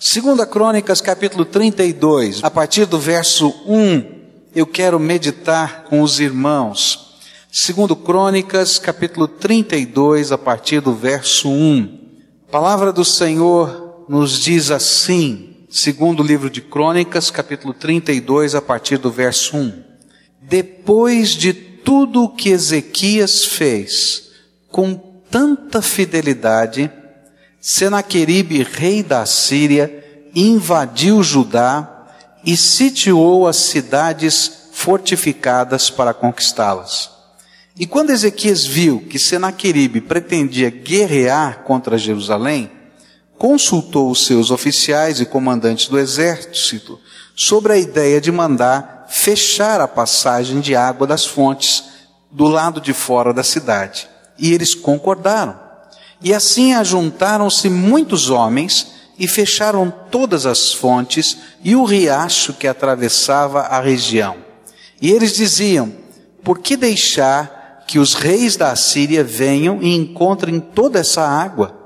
Segunda Crônicas, capítulo 32, a partir do verso 1, eu quero meditar com os irmãos. Segundo Crônicas, capítulo 32, a partir do verso 1. A palavra do Senhor nos diz assim, segundo livro de Crônicas, capítulo 32, a partir do verso 1. Depois de tudo o que Ezequias fez, com tanta fidelidade, Senaqueribe, rei da Síria, invadiu Judá e sitiou as cidades fortificadas para conquistá-las. E quando Ezequias viu que Senaqueribe pretendia guerrear contra Jerusalém, consultou os seus oficiais e comandantes do exército sobre a ideia de mandar fechar a passagem de água das fontes do lado de fora da cidade. E eles concordaram. E assim ajuntaram-se muitos homens e fecharam todas as fontes e o riacho que atravessava a região. E eles diziam: Por que deixar que os reis da Assíria venham e encontrem toda essa água?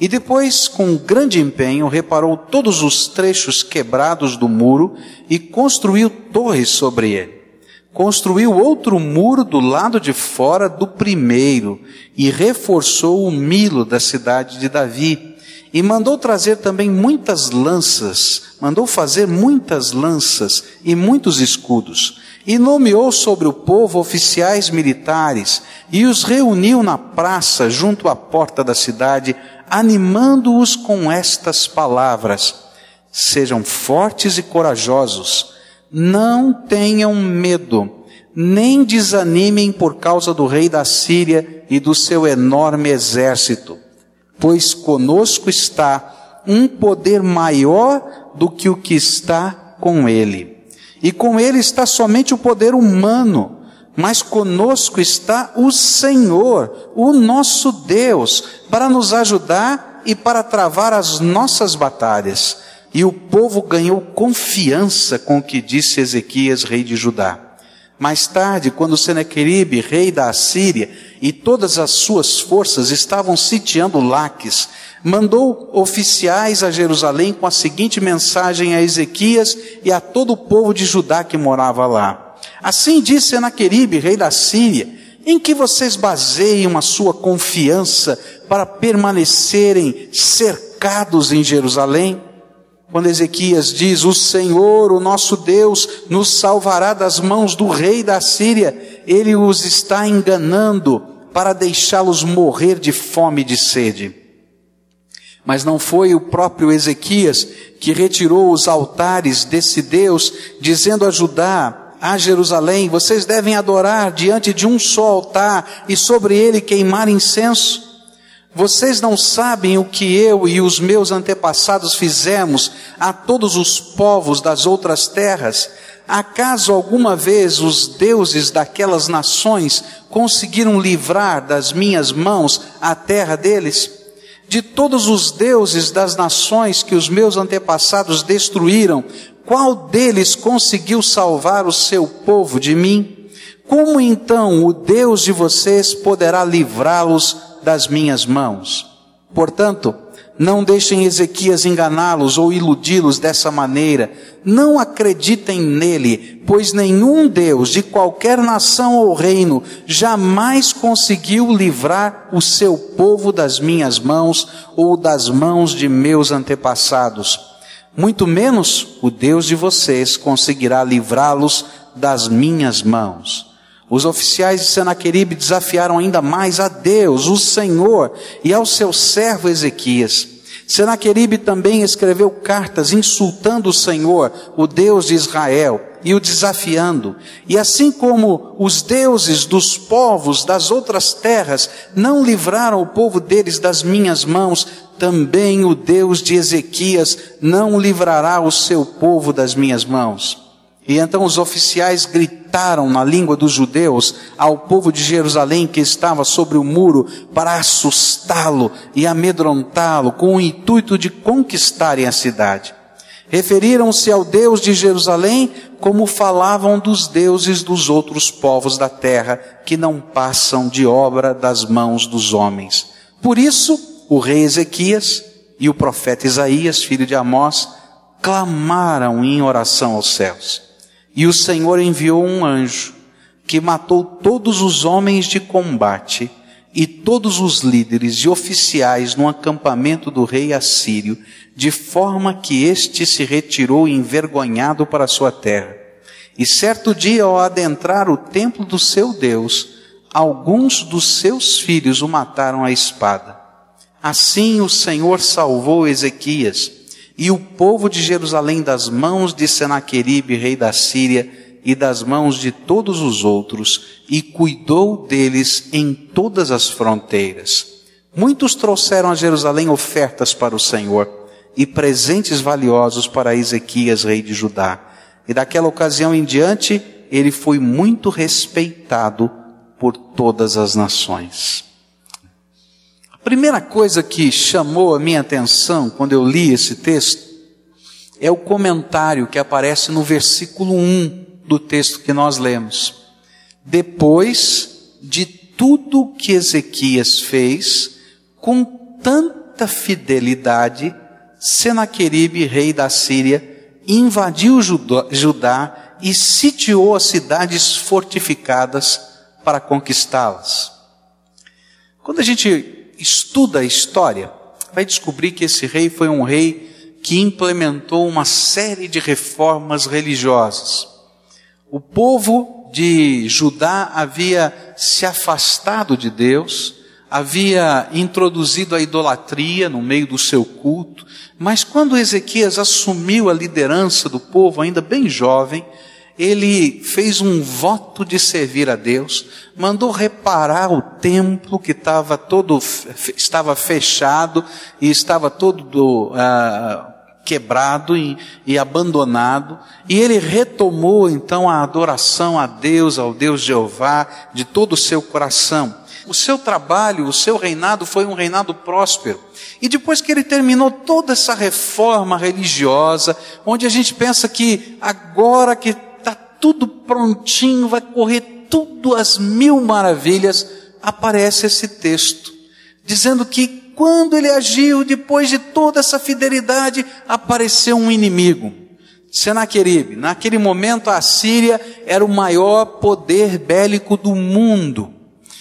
E depois, com grande empenho, reparou todos os trechos quebrados do muro e construiu torres sobre ele construiu outro muro do lado de fora do primeiro e reforçou o milo da cidade de Davi. E mandou trazer também muitas lanças, mandou fazer muitas lanças e muitos escudos. E nomeou sobre o povo oficiais militares e os reuniu na praça junto à porta da cidade, animando-os com estas palavras: Sejam fortes e corajosos não tenham medo, nem desanimem por causa do rei da Síria e do seu enorme exército, pois conosco está um poder maior do que o que está com ele. E com ele está somente o poder humano, mas conosco está o Senhor, o nosso Deus, para nos ajudar e para travar as nossas batalhas. E o povo ganhou confiança com o que disse Ezequias, rei de Judá. Mais tarde, quando Senequeribe, rei da Assíria, e todas as suas forças estavam sitiando Laques, mandou oficiais a Jerusalém com a seguinte mensagem a Ezequias e a todo o povo de Judá que morava lá. Assim disse Senaqueribe, rei da Síria, em que vocês baseiam a sua confiança para permanecerem cercados em Jerusalém? Quando Ezequias diz: O Senhor, o nosso Deus, nos salvará das mãos do rei da Síria, ele os está enganando para deixá-los morrer de fome e de sede. Mas não foi o próprio Ezequias que retirou os altares desse Deus, dizendo a Judá, a Jerusalém, vocês devem adorar diante de um só altar e sobre ele queimar incenso. Vocês não sabem o que eu e os meus antepassados fizemos a todos os povos das outras terras? Acaso alguma vez os deuses daquelas nações conseguiram livrar das minhas mãos a terra deles? De todos os deuses das nações que os meus antepassados destruíram, qual deles conseguiu salvar o seu povo de mim? Como então o Deus de vocês poderá livrá-los das minhas mãos. Portanto, não deixem Ezequias enganá-los ou iludi-los dessa maneira. Não acreditem nele, pois nenhum Deus de qualquer nação ou reino jamais conseguiu livrar o seu povo das minhas mãos ou das mãos de meus antepassados. Muito menos o Deus de vocês conseguirá livrá-los das minhas mãos. Os oficiais de Senaqueribe desafiaram ainda mais a Deus, o Senhor, e ao seu servo Ezequias. Senaqueribe também escreveu cartas insultando o Senhor, o Deus de Israel, e o desafiando. E assim como os deuses dos povos das outras terras não livraram o povo deles das minhas mãos, também o Deus de Ezequias não livrará o seu povo das minhas mãos. E então os oficiais gritaram na língua dos judeus ao povo de Jerusalém que estava sobre o muro para assustá-lo e amedrontá-lo com o intuito de conquistarem a cidade. Referiram-se ao Deus de Jerusalém como falavam dos deuses dos outros povos da terra que não passam de obra das mãos dos homens. Por isso, o rei Ezequias e o profeta Isaías, filho de Amós, clamaram em oração aos céus. E o Senhor enviou um anjo que matou todos os homens de combate e todos os líderes e oficiais no acampamento do rei assírio, de forma que este se retirou envergonhado para sua terra. E certo dia, ao adentrar o templo do seu Deus, alguns dos seus filhos o mataram à espada. Assim o Senhor salvou Ezequias e o povo de Jerusalém das mãos de Senaqueribe, rei da Síria, e das mãos de todos os outros, e cuidou deles em todas as fronteiras. Muitos trouxeram a Jerusalém ofertas para o Senhor e presentes valiosos para Ezequias, rei de Judá. E daquela ocasião em diante, ele foi muito respeitado por todas as nações. A primeira coisa que chamou a minha atenção quando eu li esse texto é o comentário que aparece no versículo 1 do texto que nós lemos. Depois de tudo que Ezequias fez, com tanta fidelidade, Senaqueribe, rei da Síria, invadiu Judá e sitiou as cidades fortificadas para conquistá-las. Quando a gente estuda a história, vai descobrir que esse rei foi um rei que implementou uma série de reformas religiosas. O povo de Judá havia se afastado de Deus, havia introduzido a idolatria no meio do seu culto, mas quando Ezequias assumiu a liderança do povo, ainda bem jovem, ele fez um voto de servir a Deus, mandou reparar o templo que estava todo estava fechado e estava todo uh, quebrado e, e abandonado, e ele retomou então a adoração a Deus, ao Deus Jeová, de todo o seu coração. O seu trabalho, o seu reinado foi um reinado próspero. E depois que ele terminou toda essa reforma religiosa, onde a gente pensa que agora que tudo prontinho, vai correr tudo às mil maravilhas, aparece esse texto, dizendo que quando ele agiu, depois de toda essa fidelidade, apareceu um inimigo. Senaqueribe. Naquele momento a Síria era o maior poder bélico do mundo.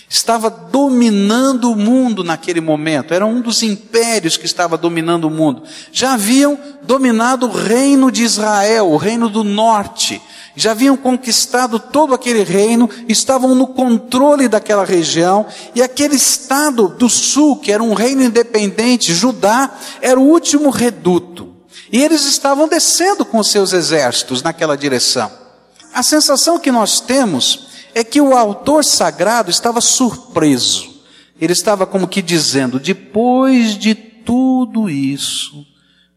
Estava dominando o mundo naquele momento. Era um dos impérios que estava dominando o mundo. Já haviam dominado o reino de Israel, o reino do norte já haviam conquistado todo aquele reino, estavam no controle daquela região, e aquele estado do sul, que era um reino independente, Judá, era o último reduto. E eles estavam descendo com seus exércitos naquela direção. A sensação que nós temos é que o autor sagrado estava surpreso. Ele estava como que dizendo: depois de tudo isso,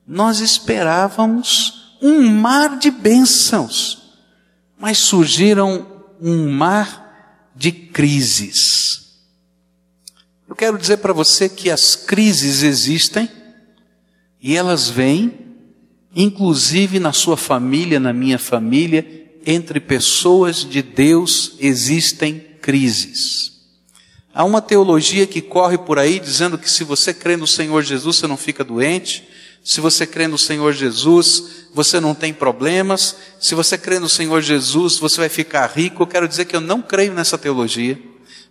nós esperávamos um mar de bênçãos mas surgiram um mar de crises. Eu quero dizer para você que as crises existem e elas vêm, inclusive na sua família, na minha família, entre pessoas de Deus existem crises. Há uma teologia que corre por aí dizendo que se você crê no Senhor Jesus, você não fica doente. Se você crê no Senhor Jesus, você não tem problemas. Se você crê no Senhor Jesus, você vai ficar rico. Eu quero dizer que eu não creio nessa teologia,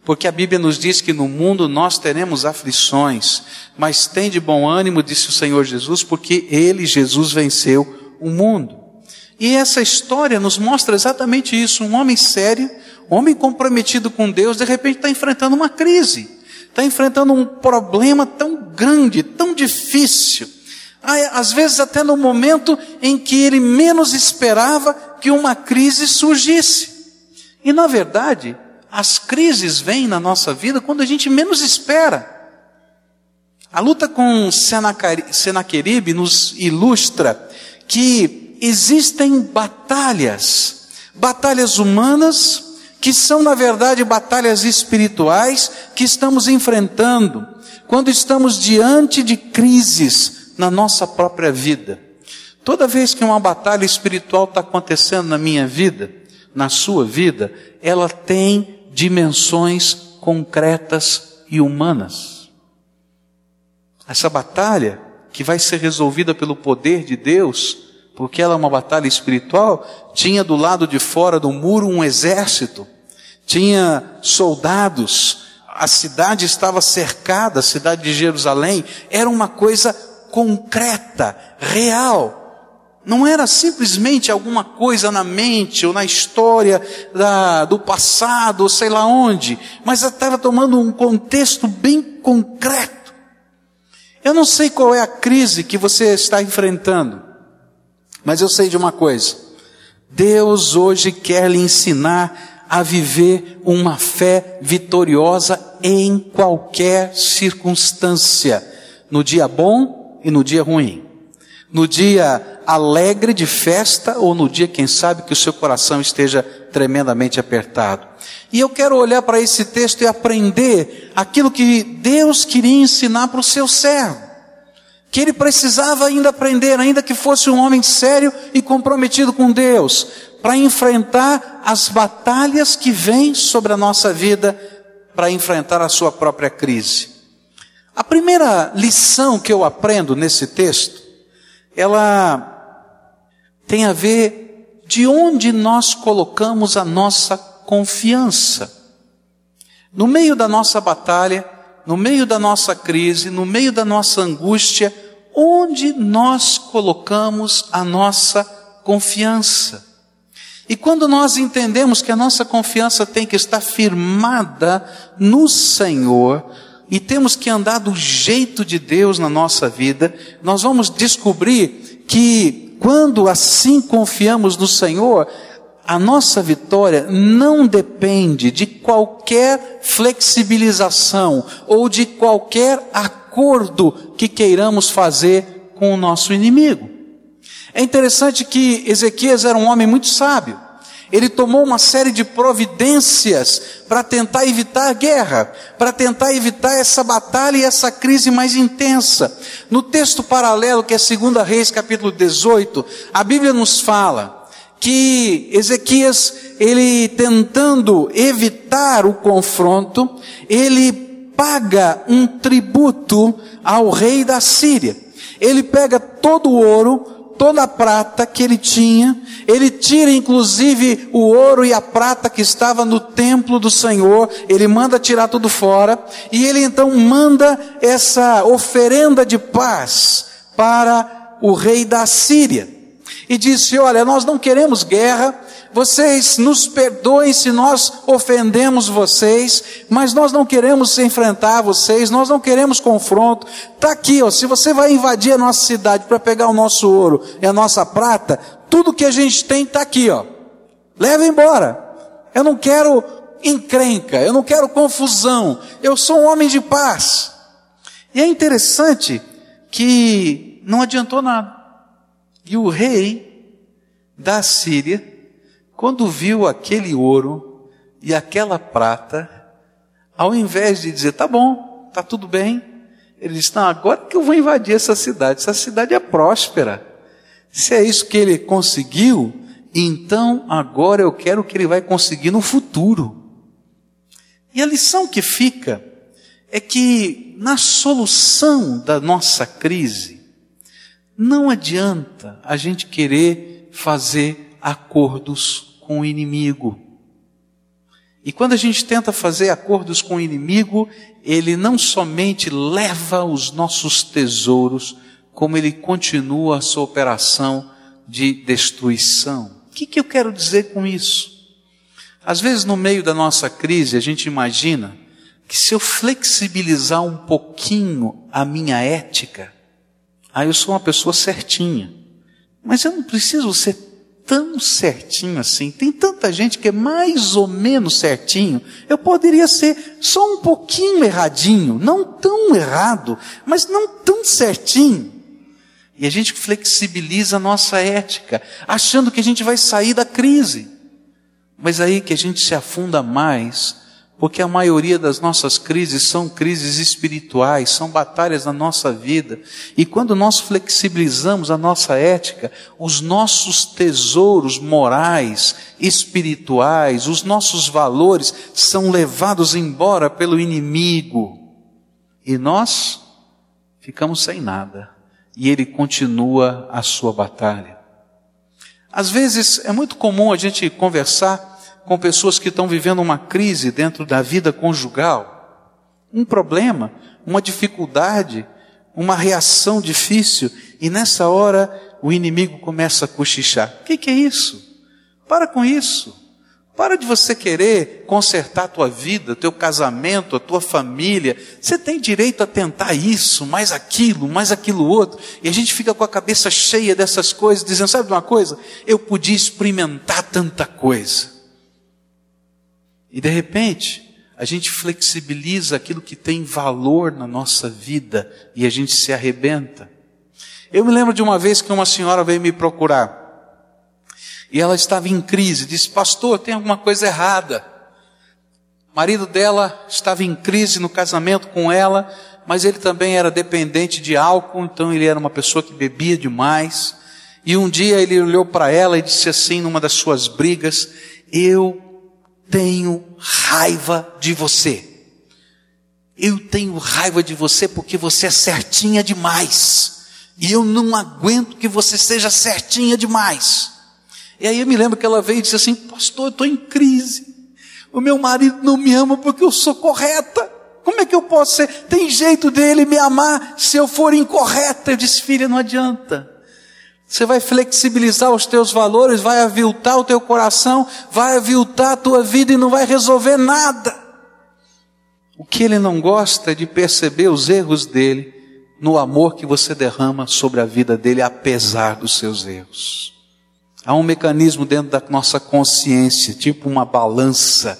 porque a Bíblia nos diz que no mundo nós teremos aflições, mas tem de bom ânimo, disse o Senhor Jesus, porque Ele, Jesus, venceu o mundo. E essa história nos mostra exatamente isso. Um homem sério, um homem comprometido com Deus, de repente está enfrentando uma crise, está enfrentando um problema tão grande, tão difícil às vezes até no momento em que ele menos esperava que uma crise surgisse. E na verdade, as crises vêm na nossa vida quando a gente menos espera. A luta com Senaqueribe nos ilustra que existem batalhas, batalhas humanas, que são na verdade batalhas espirituais que estamos enfrentando, quando estamos diante de crises, na nossa própria vida. Toda vez que uma batalha espiritual está acontecendo na minha vida, na sua vida, ela tem dimensões concretas e humanas. Essa batalha que vai ser resolvida pelo poder de Deus, porque ela é uma batalha espiritual, tinha do lado de fora do muro um exército, tinha soldados, a cidade estava cercada, a cidade de Jerusalém, era uma coisa concreta, real. Não era simplesmente alguma coisa na mente ou na história da, do passado, ou sei lá onde, mas estava tomando um contexto bem concreto. Eu não sei qual é a crise que você está enfrentando, mas eu sei de uma coisa. Deus hoje quer lhe ensinar a viver uma fé vitoriosa em qualquer circunstância, no dia bom e no dia ruim no dia alegre de festa ou no dia, quem sabe, que o seu coração esteja tremendamente apertado. E eu quero olhar para esse texto e aprender aquilo que Deus queria ensinar para o seu servo. Que ele precisava ainda aprender, ainda que fosse um homem sério e comprometido com Deus, para enfrentar as batalhas que vêm sobre a nossa vida, para enfrentar a sua própria crise. A primeira lição que eu aprendo nesse texto ela tem a ver de onde nós colocamos a nossa confiança. No meio da nossa batalha, no meio da nossa crise, no meio da nossa angústia, onde nós colocamos a nossa confiança. E quando nós entendemos que a nossa confiança tem que estar firmada no Senhor, e temos que andar do jeito de Deus na nossa vida, nós vamos descobrir que quando assim confiamos no Senhor, a nossa vitória não depende de qualquer flexibilização ou de qualquer acordo que queiramos fazer com o nosso inimigo. É interessante que Ezequias era um homem muito sábio ele tomou uma série de providências para tentar evitar a guerra, para tentar evitar essa batalha e essa crise mais intensa. No texto paralelo, que é 2 Reis, capítulo 18, a Bíblia nos fala que Ezequias, ele tentando evitar o confronto, ele paga um tributo ao rei da Síria. Ele pega todo o ouro, toda a prata que ele tinha, ele tira inclusive o ouro e a prata que estava no templo do Senhor, ele manda tirar tudo fora, e ele então manda essa oferenda de paz para o rei da Síria. E disse: Olha, nós não queremos guerra, vocês nos perdoem se nós ofendemos vocês, mas nós não queremos enfrentar vocês, nós não queremos confronto. Está aqui, ó, se você vai invadir a nossa cidade para pegar o nosso ouro e a nossa prata, tudo que a gente tem está aqui, ó. Leva embora. Eu não quero encrenca, eu não quero confusão. Eu sou um homem de paz. E é interessante que não adiantou nada. E o rei da Síria quando viu aquele ouro e aquela prata, ao invés de dizer, tá bom, tá tudo bem, ele disse, não, agora que eu vou invadir essa cidade, essa cidade é próspera. Se é isso que ele conseguiu, então agora eu quero que ele vai conseguir no futuro. E a lição que fica é que na solução da nossa crise, não adianta a gente querer fazer acordos com o inimigo. E quando a gente tenta fazer acordos com o inimigo, ele não somente leva os nossos tesouros, como ele continua a sua operação de destruição. O que, que eu quero dizer com isso? Às vezes, no meio da nossa crise, a gente imagina que se eu flexibilizar um pouquinho a minha ética, aí eu sou uma pessoa certinha. Mas eu não preciso ser tão certinho assim. Tem tanta gente que é mais ou menos certinho. Eu poderia ser só um pouquinho erradinho, não tão errado, mas não tão certinho. E a gente flexibiliza a nossa ética, achando que a gente vai sair da crise. Mas aí que a gente se afunda mais porque a maioria das nossas crises são crises espirituais, são batalhas na nossa vida. E quando nós flexibilizamos a nossa ética, os nossos tesouros morais, espirituais, os nossos valores são levados embora pelo inimigo. E nós ficamos sem nada. e ele continua a sua batalha. Às vezes é muito comum a gente conversar com pessoas que estão vivendo uma crise dentro da vida conjugal, um problema, uma dificuldade, uma reação difícil, e nessa hora o inimigo começa a cochichar. O que, que é isso? Para com isso. Para de você querer consertar a tua vida, teu casamento, a tua família. Você tem direito a tentar isso, mais aquilo, mais aquilo outro. E a gente fica com a cabeça cheia dessas coisas, dizendo: sabe de uma coisa? Eu podia experimentar tanta coisa. E de repente, a gente flexibiliza aquilo que tem valor na nossa vida e a gente se arrebenta. Eu me lembro de uma vez que uma senhora veio me procurar. E ela estava em crise, disse: Pastor, tem alguma coisa errada. O marido dela estava em crise no casamento com ela, mas ele também era dependente de álcool, então ele era uma pessoa que bebia demais. E um dia ele olhou para ela e disse assim, numa das suas brigas: Eu tenho raiva de você. Eu tenho raiva de você porque você é certinha demais. E eu não aguento que você seja certinha demais. E aí eu me lembro que ela veio e disse assim: Pastor, eu estou em crise. O meu marido não me ama porque eu sou correta. Como é que eu posso ser? Tem jeito dele me amar se eu for incorreta? Eu disse: Filha, não adianta. Você vai flexibilizar os teus valores, vai aviltar o teu coração, vai aviltar a tua vida e não vai resolver nada. O que ele não gosta é de perceber os erros dele no amor que você derrama sobre a vida dele, apesar dos seus erros. Há um mecanismo dentro da nossa consciência, tipo uma balança,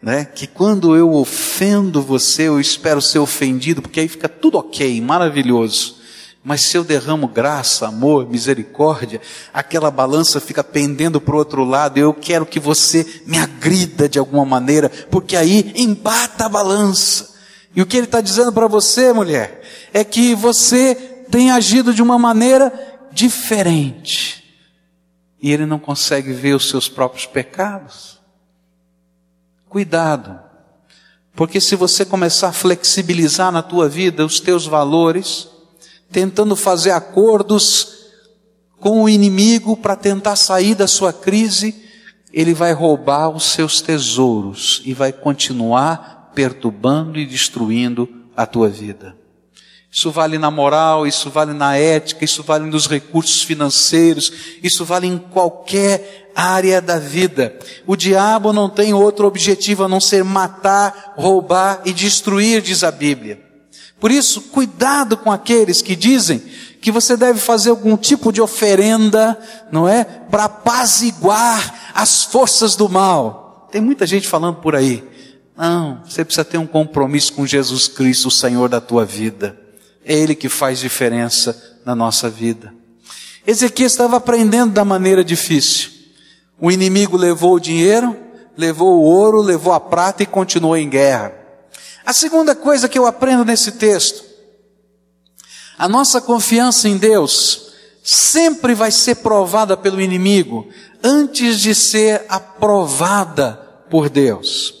né? Que quando eu ofendo você, eu espero ser ofendido, porque aí fica tudo ok, maravilhoso. Mas se eu derramo graça, amor, misericórdia, aquela balança fica pendendo para o outro lado. Eu quero que você me agrida de alguma maneira, porque aí embata a balança. E o que ele está dizendo para você, mulher, é que você tem agido de uma maneira diferente e ele não consegue ver os seus próprios pecados. Cuidado, porque se você começar a flexibilizar na tua vida os teus valores, tentando fazer acordos com o inimigo para tentar sair da sua crise, ele vai roubar os seus tesouros e vai continuar perturbando e destruindo a tua vida. Isso vale na moral, isso vale na ética, isso vale nos recursos financeiros, isso vale em qualquer área da vida. O diabo não tem outro objetivo a não ser matar, roubar e destruir, diz a Bíblia. Por isso, cuidado com aqueles que dizem que você deve fazer algum tipo de oferenda, não é? Para apaziguar as forças do mal. Tem muita gente falando por aí. Não, você precisa ter um compromisso com Jesus Cristo, o Senhor da tua vida. É Ele que faz diferença na nossa vida. Ezequiel estava aprendendo da maneira difícil. O inimigo levou o dinheiro, levou o ouro, levou a prata e continuou em guerra. A segunda coisa que eu aprendo nesse texto, a nossa confiança em Deus sempre vai ser provada pelo inimigo antes de ser aprovada por Deus.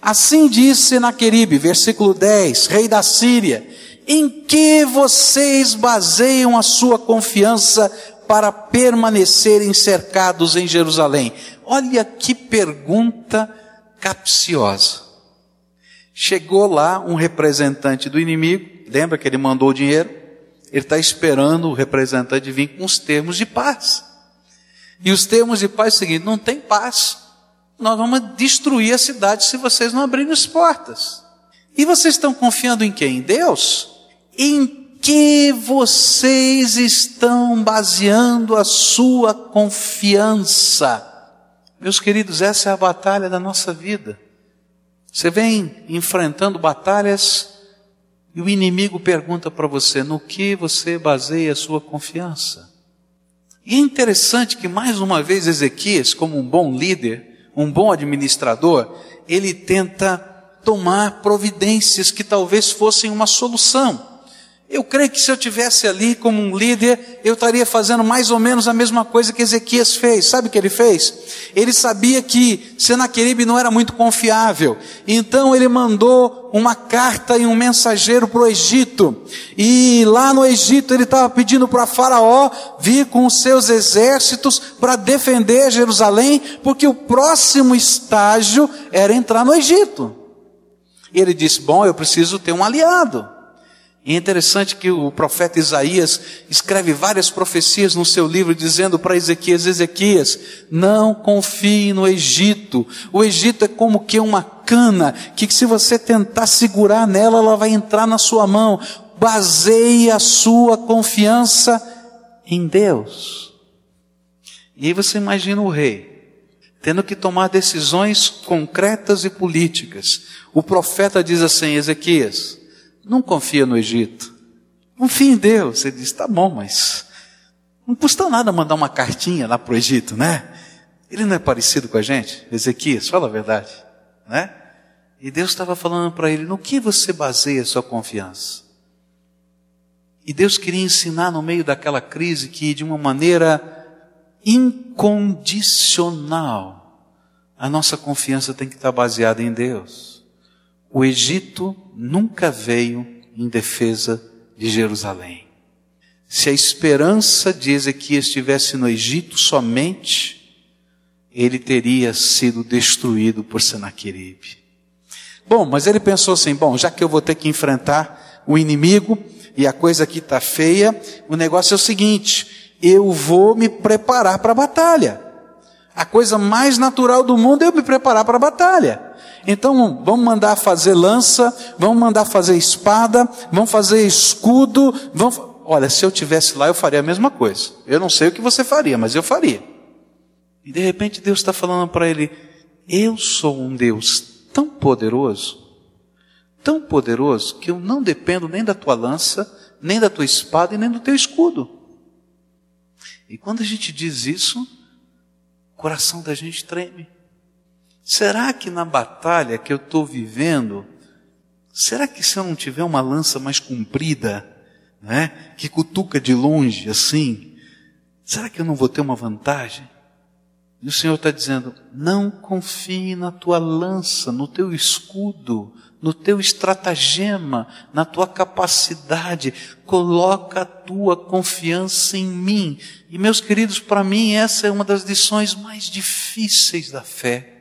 Assim disse Senaqueribe, versículo 10, rei da Síria, em que vocês baseiam a sua confiança para permanecerem cercados em Jerusalém? Olha que pergunta capciosa. Chegou lá um representante do inimigo, lembra que ele mandou o dinheiro? Ele está esperando o representante vir com os termos de paz. E os termos de paz é o seguinte: não tem paz. Nós vamos destruir a cidade se vocês não abrirem as portas. E vocês estão confiando em quem? Em Deus? Em que vocês estão baseando a sua confiança? Meus queridos, essa é a batalha da nossa vida. Você vem enfrentando batalhas e o inimigo pergunta para você: no que você baseia a sua confiança? E é interessante que, mais uma vez, Ezequias, como um bom líder, um bom administrador, ele tenta tomar providências que talvez fossem uma solução. Eu creio que se eu tivesse ali como um líder, eu estaria fazendo mais ou menos a mesma coisa que Ezequias fez. Sabe o que ele fez? Ele sabia que Senaqueribe não era muito confiável. Então ele mandou uma carta e um mensageiro para o Egito. E lá no Egito ele estava pedindo para Faraó vir com os seus exércitos para defender Jerusalém, porque o próximo estágio era entrar no Egito. E ele disse: Bom, eu preciso ter um aliado. E é interessante que o profeta Isaías escreve várias profecias no seu livro dizendo para Ezequias, Ezequias, não confie no Egito. O Egito é como que uma cana, que se você tentar segurar nela, ela vai entrar na sua mão. Baseie a sua confiança em Deus. E aí você imagina o rei, tendo que tomar decisões concretas e políticas. O profeta diz assim, Ezequias, não confia no Egito. Confia em Deus. Ele diz, tá bom, mas não custa nada mandar uma cartinha lá para o Egito, né? Ele não é parecido com a gente? Ezequias, fala a verdade, né? E Deus estava falando para ele, no que você baseia a sua confiança? E Deus queria ensinar no meio daquela crise que de uma maneira incondicional a nossa confiança tem que estar baseada em Deus. O Egito nunca veio em defesa de Jerusalém. Se a esperança de Ezequias estivesse no Egito somente, ele teria sido destruído por Senaqueribe. Bom, mas ele pensou assim: bom, já que eu vou ter que enfrentar o inimigo e a coisa aqui está feia, o negócio é o seguinte: eu vou me preparar para a batalha. A coisa mais natural do mundo é eu me preparar para a batalha. Então vamos mandar fazer lança, vamos mandar fazer espada, vamos fazer escudo, vamos... Olha, se eu tivesse lá, eu faria a mesma coisa. Eu não sei o que você faria, mas eu faria. E de repente Deus está falando para ele: Eu sou um Deus tão poderoso, tão poderoso, que eu não dependo nem da tua lança, nem da tua espada e nem do teu escudo. E quando a gente diz isso, o coração da gente treme. Será que na batalha que eu estou vivendo, será que se eu não tiver uma lança mais comprida, né, que cutuca de longe assim, será que eu não vou ter uma vantagem? E o Senhor está dizendo: não confie na tua lança, no teu escudo, no teu estratagema, na tua capacidade, coloca a tua confiança em mim. E meus queridos, para mim essa é uma das lições mais difíceis da fé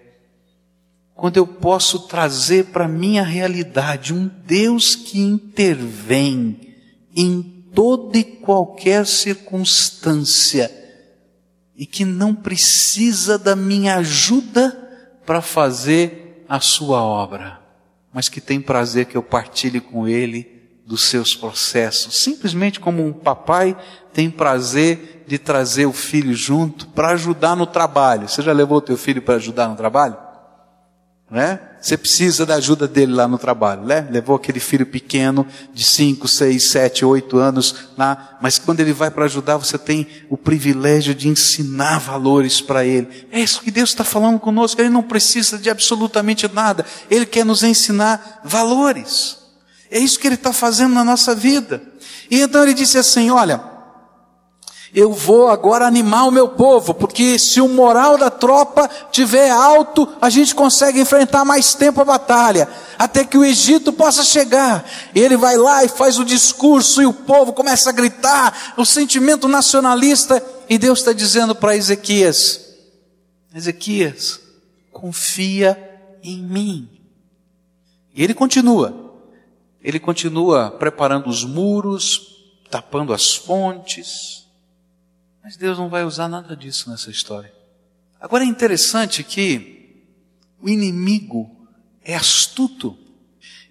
quando eu posso trazer para a minha realidade um Deus que intervém em toda e qualquer circunstância e que não precisa da minha ajuda para fazer a sua obra, mas que tem prazer que eu partilhe com ele dos seus processos, simplesmente como um papai tem prazer de trazer o filho junto para ajudar no trabalho. Você já levou o teu filho para ajudar no trabalho? Né? Você precisa da ajuda dele lá no trabalho, né? Levou aquele filho pequeno de 5, 6, 7, 8 anos lá, mas quando ele vai para ajudar, você tem o privilégio de ensinar valores para ele. É isso que Deus está falando conosco, ele não precisa de absolutamente nada, ele quer nos ensinar valores. É isso que ele está fazendo na nossa vida. E então ele disse assim: olha, eu vou agora animar o meu povo, porque se o moral da tropa tiver alto, a gente consegue enfrentar mais tempo a batalha, até que o Egito possa chegar. Ele vai lá e faz o discurso, e o povo começa a gritar, o sentimento nacionalista, e Deus está dizendo para Ezequias: Ezequias, confia em mim. E ele continua, ele continua preparando os muros, tapando as fontes, mas Deus não vai usar nada disso nessa história. Agora é interessante que o inimigo é astuto.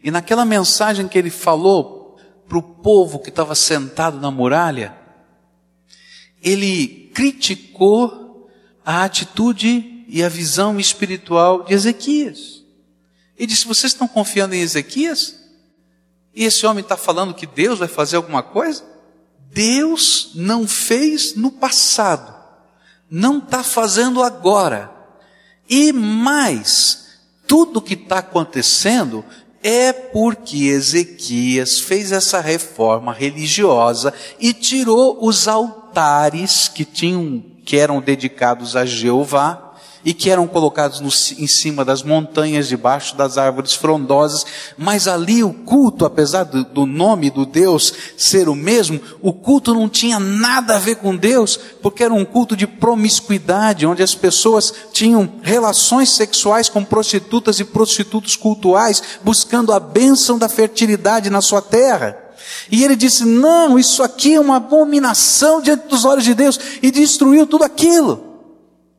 E naquela mensagem que ele falou para o povo que estava sentado na muralha, ele criticou a atitude e a visão espiritual de Ezequias. Ele disse: Vocês estão confiando em Ezequias? E esse homem está falando que Deus vai fazer alguma coisa? Deus não fez no passado, não está fazendo agora. E mais, tudo que está acontecendo É porque Ezequias fez essa reforma religiosa e tirou os altares que tinham, que eram dedicados a Jeová, e que eram colocados no, em cima das montanhas, debaixo das árvores frondosas, mas ali o culto, apesar do, do nome do Deus ser o mesmo, o culto não tinha nada a ver com Deus, porque era um culto de promiscuidade, onde as pessoas tinham relações sexuais com prostitutas e prostitutos cultuais, buscando a bênção da fertilidade na sua terra. E ele disse: Não, isso aqui é uma abominação diante dos olhos de Deus, e destruiu tudo aquilo.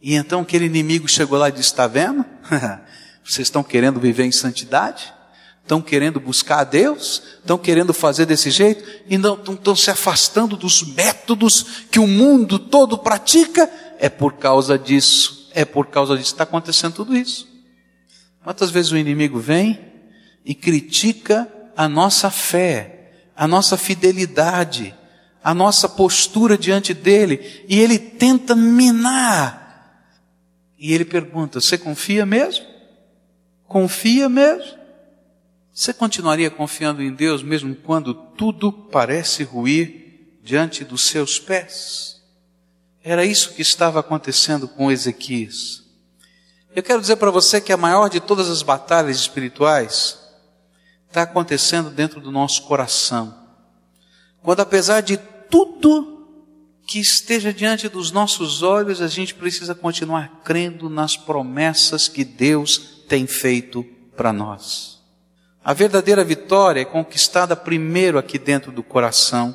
E então aquele inimigo chegou lá e disse: Está vendo? Vocês estão querendo viver em santidade? Estão querendo buscar a Deus? Estão querendo fazer desse jeito? E não estão se afastando dos métodos que o mundo todo pratica? É por causa disso. É por causa disso. Está acontecendo tudo isso. Quantas vezes o inimigo vem e critica a nossa fé, a nossa fidelidade, a nossa postura diante dele, e ele tenta minar e ele pergunta: Você confia mesmo? Confia mesmo? Você continuaria confiando em Deus mesmo quando tudo parece ruir diante dos seus pés? Era isso que estava acontecendo com Ezequias. Eu quero dizer para você que a maior de todas as batalhas espirituais está acontecendo dentro do nosso coração. Quando, apesar de tudo que esteja diante dos nossos olhos, a gente precisa continuar crendo nas promessas que Deus tem feito para nós. A verdadeira vitória é conquistada primeiro aqui dentro do coração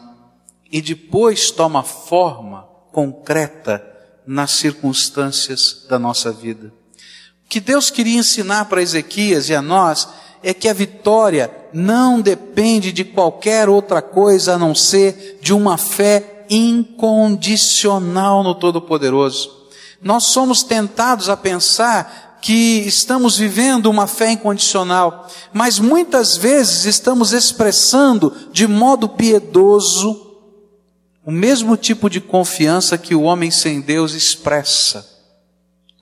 e depois toma forma concreta nas circunstâncias da nossa vida. O que Deus queria ensinar para Ezequias e a nós é que a vitória não depende de qualquer outra coisa a não ser de uma fé incondicional no Todo-Poderoso. Nós somos tentados a pensar que estamos vivendo uma fé incondicional, mas muitas vezes estamos expressando de modo piedoso o mesmo tipo de confiança que o homem sem Deus expressa.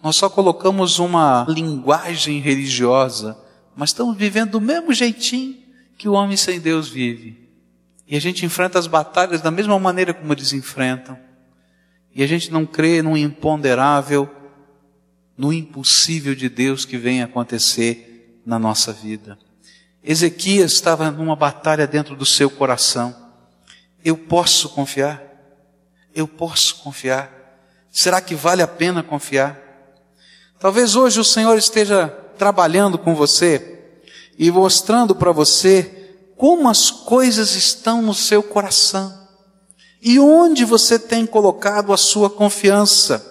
Nós só colocamos uma linguagem religiosa, mas estamos vivendo do mesmo jeitinho que o homem sem Deus vive. E a gente enfrenta as batalhas da mesma maneira como eles enfrentam. E a gente não crê no imponderável, no impossível de Deus que vem acontecer na nossa vida. Ezequias estava numa batalha dentro do seu coração. Eu posso confiar? Eu posso confiar? Será que vale a pena confiar? Talvez hoje o Senhor esteja trabalhando com você e mostrando para você como as coisas estão no seu coração e onde você tem colocado a sua confiança.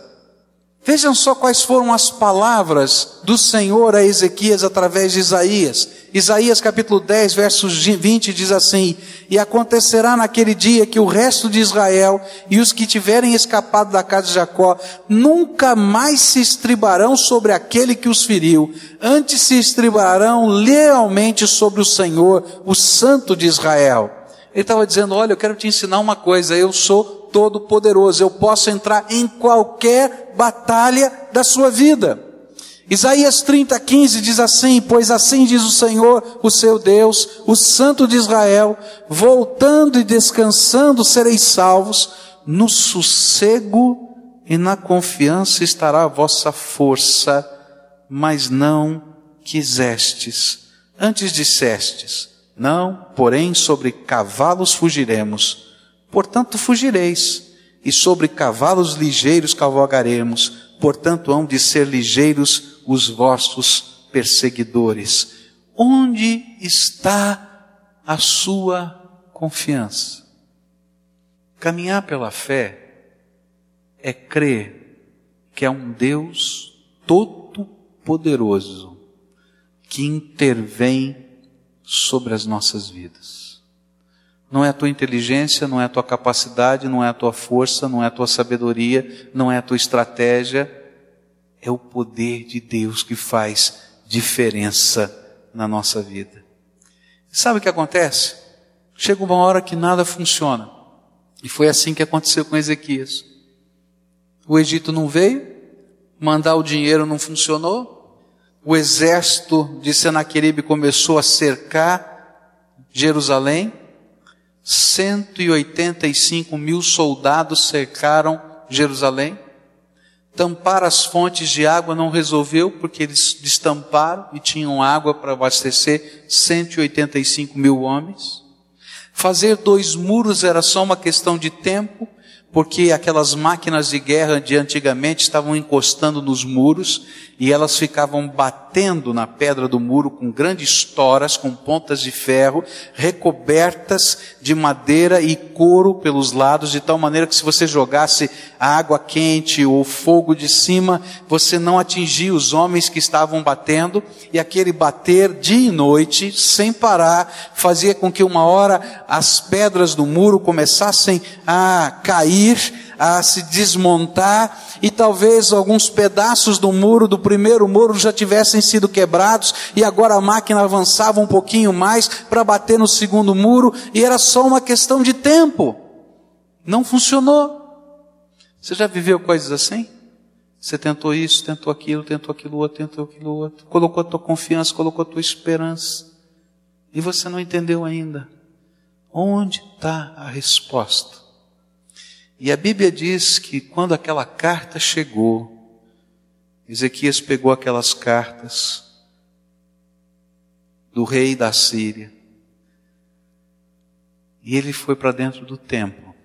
Vejam só quais foram as palavras do Senhor a Ezequias através de Isaías. Isaías capítulo 10, versos 20 diz assim: E acontecerá naquele dia que o resto de Israel e os que tiverem escapado da casa de Jacó nunca mais se estribarão sobre aquele que os feriu, antes se estribarão lealmente sobre o Senhor, o Santo de Israel. Ele estava dizendo: Olha, eu quero te ensinar uma coisa, eu sou todo poderoso, eu posso entrar em qualquer batalha da sua vida. Isaías 30, 15 diz assim: Pois assim diz o Senhor, o seu Deus, o Santo de Israel, voltando e descansando sereis salvos, no sossego e na confiança estará a vossa força, mas não quisestes. Antes dissestes, não, porém sobre cavalos fugiremos portanto fugireis, e sobre cavalos ligeiros cavalgaremos, portanto hão de ser ligeiros os vossos perseguidores. Onde está a sua confiança? Caminhar pela fé é crer que é um Deus todo-poderoso que intervém sobre as nossas vidas. Não é a tua inteligência, não é a tua capacidade, não é a tua força, não é a tua sabedoria, não é a tua estratégia. É o poder de Deus que faz diferença na nossa vida. Sabe o que acontece? Chega uma hora que nada funciona. E foi assim que aconteceu com Ezequias. O Egito não veio, mandar o dinheiro não funcionou, o exército de Senaqueribe começou a cercar Jerusalém. 185 mil soldados cercaram Jerusalém. Tampar as fontes de água não resolveu, porque eles destamparam e tinham água para abastecer 185 mil homens. Fazer dois muros era só uma questão de tempo, porque aquelas máquinas de guerra de antigamente estavam encostando nos muros e elas ficavam batendo na pedra do muro com grandes toras, com pontas de ferro, recobertas de madeira e couro pelos lados, de tal maneira que se você jogasse água quente ou fogo de cima, você não atingia os homens que estavam batendo, e aquele bater dia e noite, sem parar, fazia com que uma hora as pedras do muro começassem a cair, a se desmontar e talvez alguns pedaços do muro, do primeiro muro, já tivessem sido quebrados e agora a máquina avançava um pouquinho mais para bater no segundo muro e era só uma questão de tempo. Não funcionou. Você já viveu coisas assim? Você tentou isso, tentou aquilo, tentou aquilo outro, tentou aquilo outro, colocou a tua confiança, colocou a tua esperança e você não entendeu ainda. Onde está a resposta? E a Bíblia diz que quando aquela carta chegou, Ezequias pegou aquelas cartas do rei da Síria e ele foi para dentro do templo.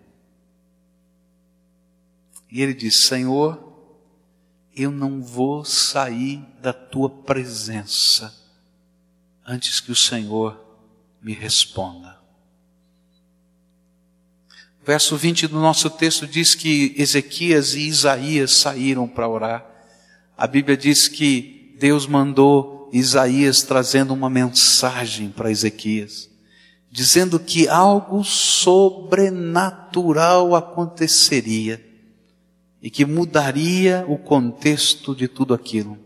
E ele disse: Senhor, eu não vou sair da tua presença antes que o Senhor me responda. Verso 20 do nosso texto diz que Ezequias e Isaías saíram para orar. A Bíblia diz que Deus mandou Isaías trazendo uma mensagem para Ezequias, dizendo que algo sobrenatural aconteceria e que mudaria o contexto de tudo aquilo.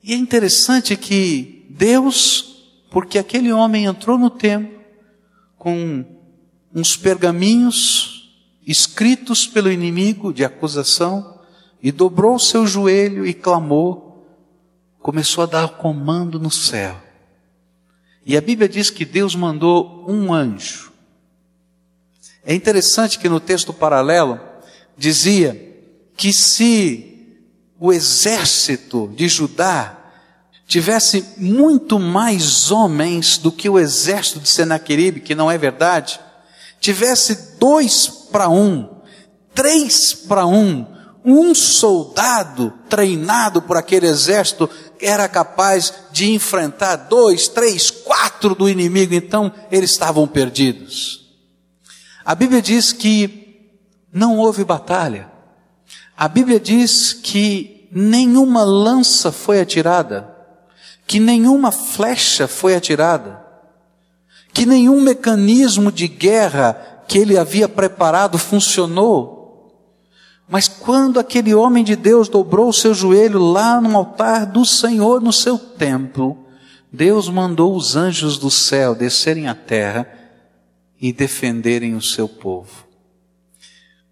E é interessante que Deus, porque aquele homem entrou no templo com uns pergaminhos escritos pelo inimigo de acusação e dobrou seu joelho e clamou, começou a dar comando no céu. E a Bíblia diz que Deus mandou um anjo. É interessante que no texto paralelo dizia que se o exército de Judá tivesse muito mais homens do que o exército de Senaqueribe, que não é verdade, tivesse dois para um, três para um, um soldado treinado por aquele exército era capaz de enfrentar dois, três, quatro do inimigo, então eles estavam perdidos. A Bíblia diz que não houve batalha. A Bíblia diz que nenhuma lança foi atirada, que nenhuma flecha foi atirada que nenhum mecanismo de guerra que ele havia preparado funcionou. Mas quando aquele homem de Deus dobrou o seu joelho lá no altar do Senhor, no seu templo, Deus mandou os anjos do céu descerem à terra e defenderem o seu povo.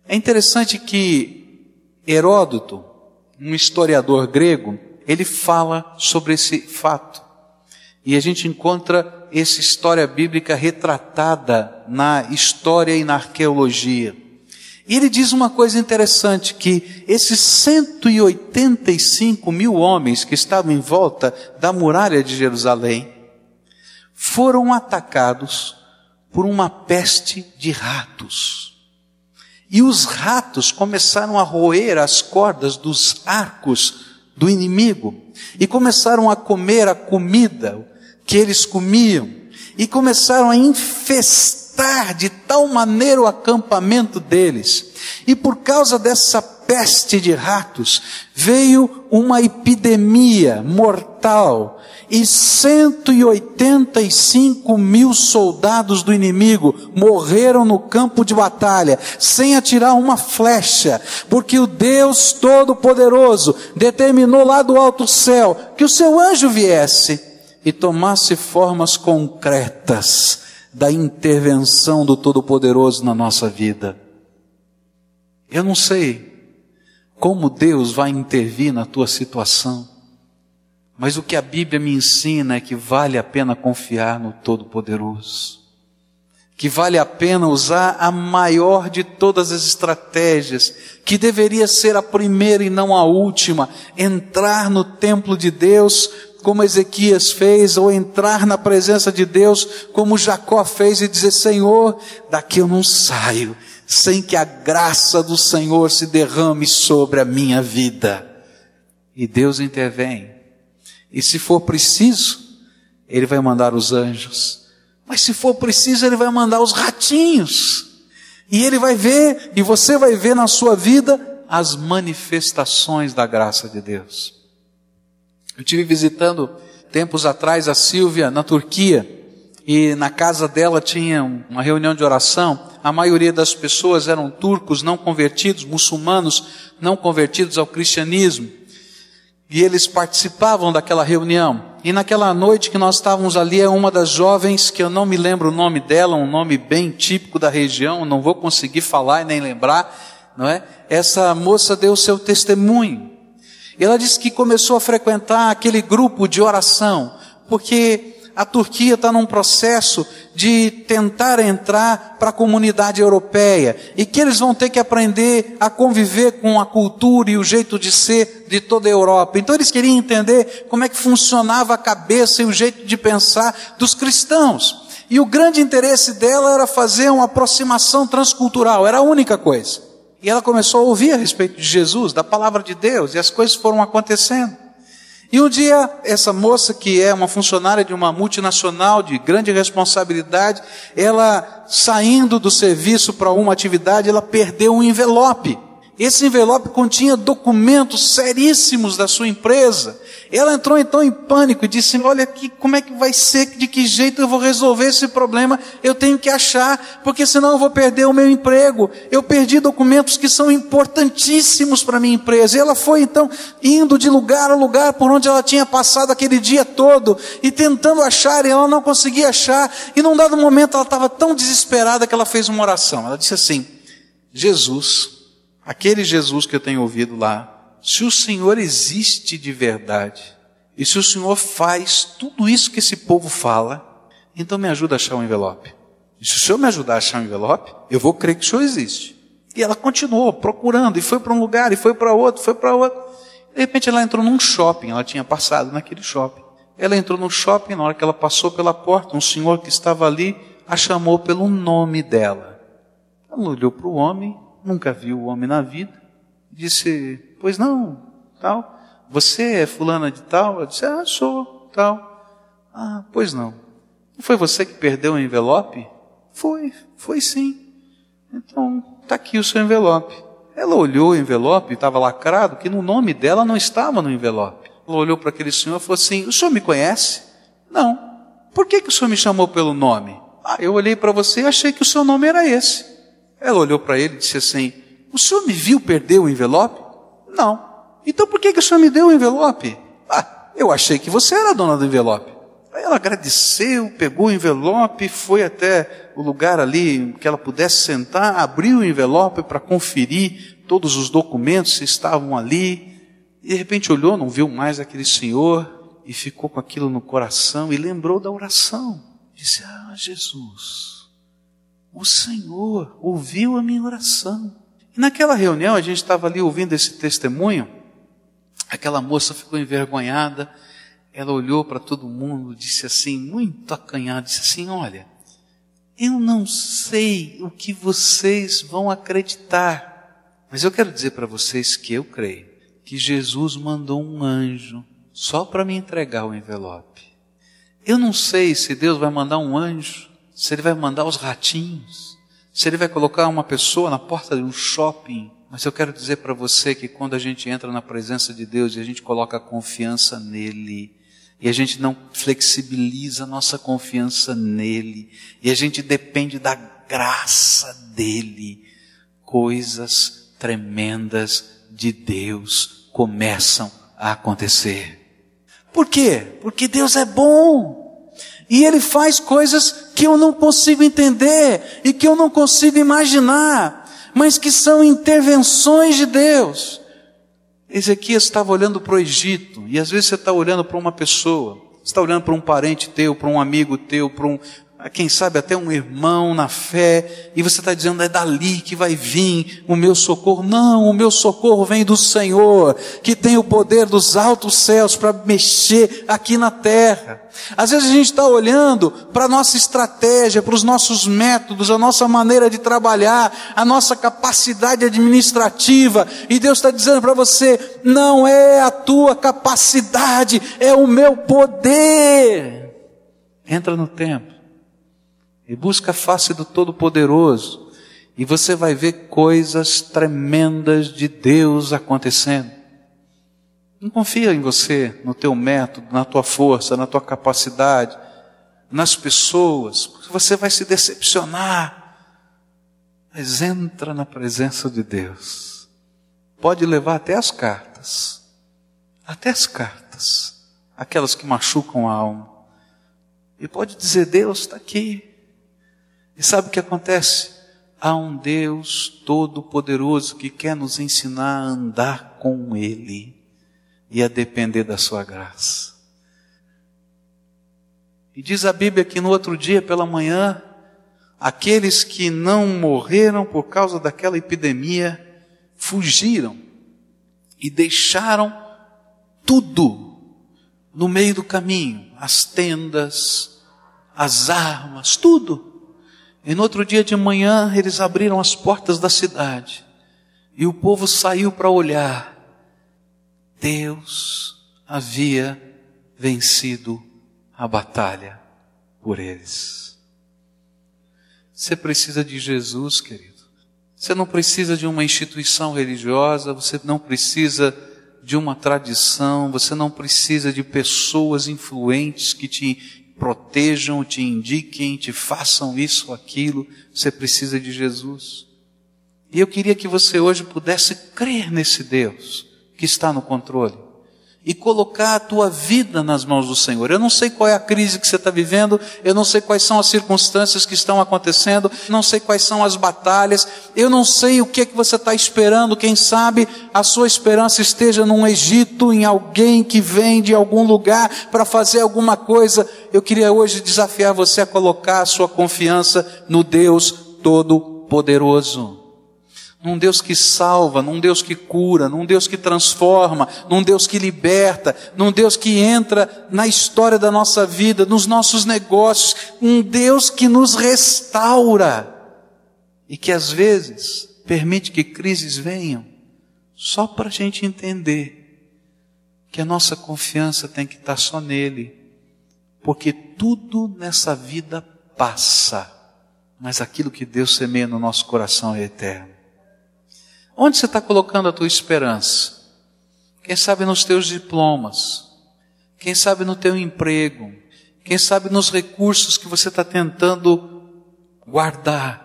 É interessante que Heródoto, um historiador grego, ele fala sobre esse fato. E a gente encontra essa história bíblica retratada na história e na arqueologia. E ele diz uma coisa interessante, que esses 185 mil homens que estavam em volta da muralha de Jerusalém foram atacados por uma peste de ratos. E os ratos começaram a roer as cordas dos arcos do inimigo e começaram a comer a comida, que eles comiam e começaram a infestar de tal maneira o acampamento deles. E por causa dessa peste de ratos, veio uma epidemia mortal e 185 mil soldados do inimigo morreram no campo de batalha, sem atirar uma flecha, porque o Deus Todo-Poderoso determinou lá do alto céu que o seu anjo viesse e tomasse formas concretas da intervenção do Todo-Poderoso na nossa vida. Eu não sei como Deus vai intervir na tua situação. Mas o que a Bíblia me ensina é que vale a pena confiar no Todo-Poderoso. Que vale a pena usar a maior de todas as estratégias, que deveria ser a primeira e não a última, entrar no templo de Deus como Ezequias fez, ou entrar na presença de Deus como Jacó fez e dizer: Senhor, daqui eu não saio, sem que a graça do Senhor se derrame sobre a minha vida. E Deus intervém. E se for preciso, Ele vai mandar os anjos. Mas se for preciso, Ele vai mandar os ratinhos. E Ele vai ver, e você vai ver na sua vida, as manifestações da graça de Deus. Eu tive visitando tempos atrás a Silvia na Turquia e na casa dela tinha uma reunião de oração. A maioria das pessoas eram turcos não convertidos, muçulmanos não convertidos ao cristianismo. E eles participavam daquela reunião. E naquela noite que nós estávamos ali, é uma das jovens, que eu não me lembro o nome dela, um nome bem típico da região, não vou conseguir falar e nem lembrar, não é? Essa moça deu seu testemunho. E ela disse que começou a frequentar aquele grupo de oração, porque a Turquia está num processo de tentar entrar para a comunidade europeia e que eles vão ter que aprender a conviver com a cultura e o jeito de ser de toda a Europa. Então eles queriam entender como é que funcionava a cabeça e o jeito de pensar dos cristãos. E o grande interesse dela era fazer uma aproximação transcultural, era a única coisa. E ela começou a ouvir a respeito de Jesus, da palavra de Deus, e as coisas foram acontecendo. E um dia, essa moça, que é uma funcionária de uma multinacional de grande responsabilidade, ela, saindo do serviço para uma atividade, ela perdeu um envelope. Esse envelope continha documentos seríssimos da sua empresa. Ela entrou então em pânico e disse: Olha aqui, como é que vai ser? De que jeito eu vou resolver esse problema? Eu tenho que achar, porque senão eu vou perder o meu emprego. Eu perdi documentos que são importantíssimos para a minha empresa. E ela foi então indo de lugar a lugar por onde ela tinha passado aquele dia todo e tentando achar, e ela não conseguia achar. E num dado momento ela estava tão desesperada que ela fez uma oração. Ela disse assim: Jesus aquele Jesus que eu tenho ouvido lá, se o Senhor existe de verdade, e se o Senhor faz tudo isso que esse povo fala, então me ajuda a achar o um envelope. E se o Senhor me ajudar a achar o um envelope, eu vou crer que o Senhor existe. E ela continuou procurando, e foi para um lugar, e foi para outro, foi para outro. De repente ela entrou num shopping, ela tinha passado naquele shopping. Ela entrou no shopping, na hora que ela passou pela porta, um senhor que estava ali a chamou pelo nome dela. Ela olhou para o homem nunca viu o homem na vida, disse, pois não, tal, você é fulana de tal? Eu disse, ah, sou, tal. Ah, pois não. Foi você que perdeu o envelope? Foi, foi sim. Então, está aqui o seu envelope. Ela olhou o envelope, estava lacrado, que no nome dela não estava no envelope. Ela olhou para aquele senhor e falou assim: O senhor me conhece? Não. Por que, que o senhor me chamou pelo nome? Ah, eu olhei para você e achei que o seu nome era esse. Ela olhou para ele e disse assim: O senhor me viu perder o envelope? Não. Então por que, que o senhor me deu o envelope? Ah, eu achei que você era a dona do envelope. Aí ela agradeceu, pegou o envelope, foi até o lugar ali que ela pudesse sentar, abriu o envelope para conferir todos os documentos se estavam ali. E de repente olhou, não viu mais aquele senhor e ficou com aquilo no coração e lembrou da oração. Disse: Ah, Jesus o Senhor ouviu a minha oração. E naquela reunião, a gente estava ali ouvindo esse testemunho, aquela moça ficou envergonhada, ela olhou para todo mundo, disse assim, muito acanhada, disse assim: Olha, eu não sei o que vocês vão acreditar, mas eu quero dizer para vocês que eu creio que Jesus mandou um anjo só para me entregar o envelope. Eu não sei se Deus vai mandar um anjo se ele vai mandar os ratinhos, se ele vai colocar uma pessoa na porta de um shopping. Mas eu quero dizer para você que quando a gente entra na presença de Deus e a gente coloca a confiança nele, e a gente não flexibiliza a nossa confiança nele, e a gente depende da graça dele, coisas tremendas de Deus começam a acontecer. Por quê? Porque Deus é bom. E ele faz coisas que eu não consigo entender e que eu não consigo imaginar, mas que são intervenções de Deus. Ezequias estava olhando para o Egito, e às vezes você está olhando para uma pessoa, você está olhando para um parente teu, para um amigo teu, para um, quem sabe até um irmão na fé, e você está dizendo, é dali que vai vir o meu socorro. Não, o meu socorro vem do Senhor, que tem o poder dos altos céus para mexer aqui na terra. Às vezes a gente está olhando para a nossa estratégia, para os nossos métodos, a nossa maneira de trabalhar, a nossa capacidade administrativa, e Deus está dizendo para você: não é a tua capacidade, é o meu poder. Entra no templo e busca a face do Todo-Poderoso, e você vai ver coisas tremendas de Deus acontecendo. Não confia em você, no teu método, na tua força, na tua capacidade, nas pessoas, porque você vai se decepcionar. Mas entra na presença de Deus. Pode levar até as cartas, até as cartas, aquelas que machucam a alma. E pode dizer: Deus está aqui. E sabe o que acontece? Há um Deus todo-poderoso que quer nos ensinar a andar com Ele e a depender da Sua graça. E diz a Bíblia que no outro dia pela manhã, aqueles que não morreram por causa daquela epidemia fugiram e deixaram tudo no meio do caminho, as tendas, as armas, tudo. E no outro dia de manhã eles abriram as portas da cidade. E o povo saiu para olhar. Deus havia vencido a batalha por eles. Você precisa de Jesus, querido. Você não precisa de uma instituição religiosa, você não precisa de uma tradição, você não precisa de pessoas influentes que te protejam, te indiquem, te façam isso aquilo. Você precisa de Jesus. E eu queria que você hoje pudesse crer nesse Deus que está no controle e colocar a tua vida nas mãos do Senhor. Eu não sei qual é a crise que você está vivendo, eu não sei quais são as circunstâncias que estão acontecendo, não sei quais são as batalhas, eu não sei o que é que você está esperando. Quem sabe a sua esperança esteja num Egito, em alguém que vem de algum lugar para fazer alguma coisa. Eu queria hoje desafiar você a colocar a sua confiança no Deus Todo-Poderoso num Deus que salva, num Deus que cura, num Deus que transforma, num Deus que liberta, num Deus que entra na história da nossa vida, nos nossos negócios, um Deus que nos restaura. E que às vezes permite que crises venham só para a gente entender que a nossa confiança tem que estar só nele, porque tudo nessa vida passa, mas aquilo que Deus semeia no nosso coração é eterno. Onde você está colocando a tua esperança? Quem sabe nos teus diplomas? Quem sabe no teu emprego? Quem sabe nos recursos que você está tentando guardar?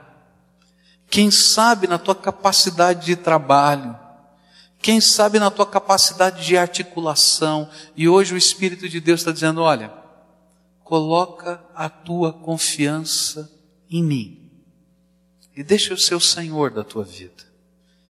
Quem sabe na tua capacidade de trabalho? Quem sabe na tua capacidade de articulação? E hoje o Espírito de Deus está dizendo: olha, coloca a tua confiança em mim. E deixa eu ser o Senhor da tua vida.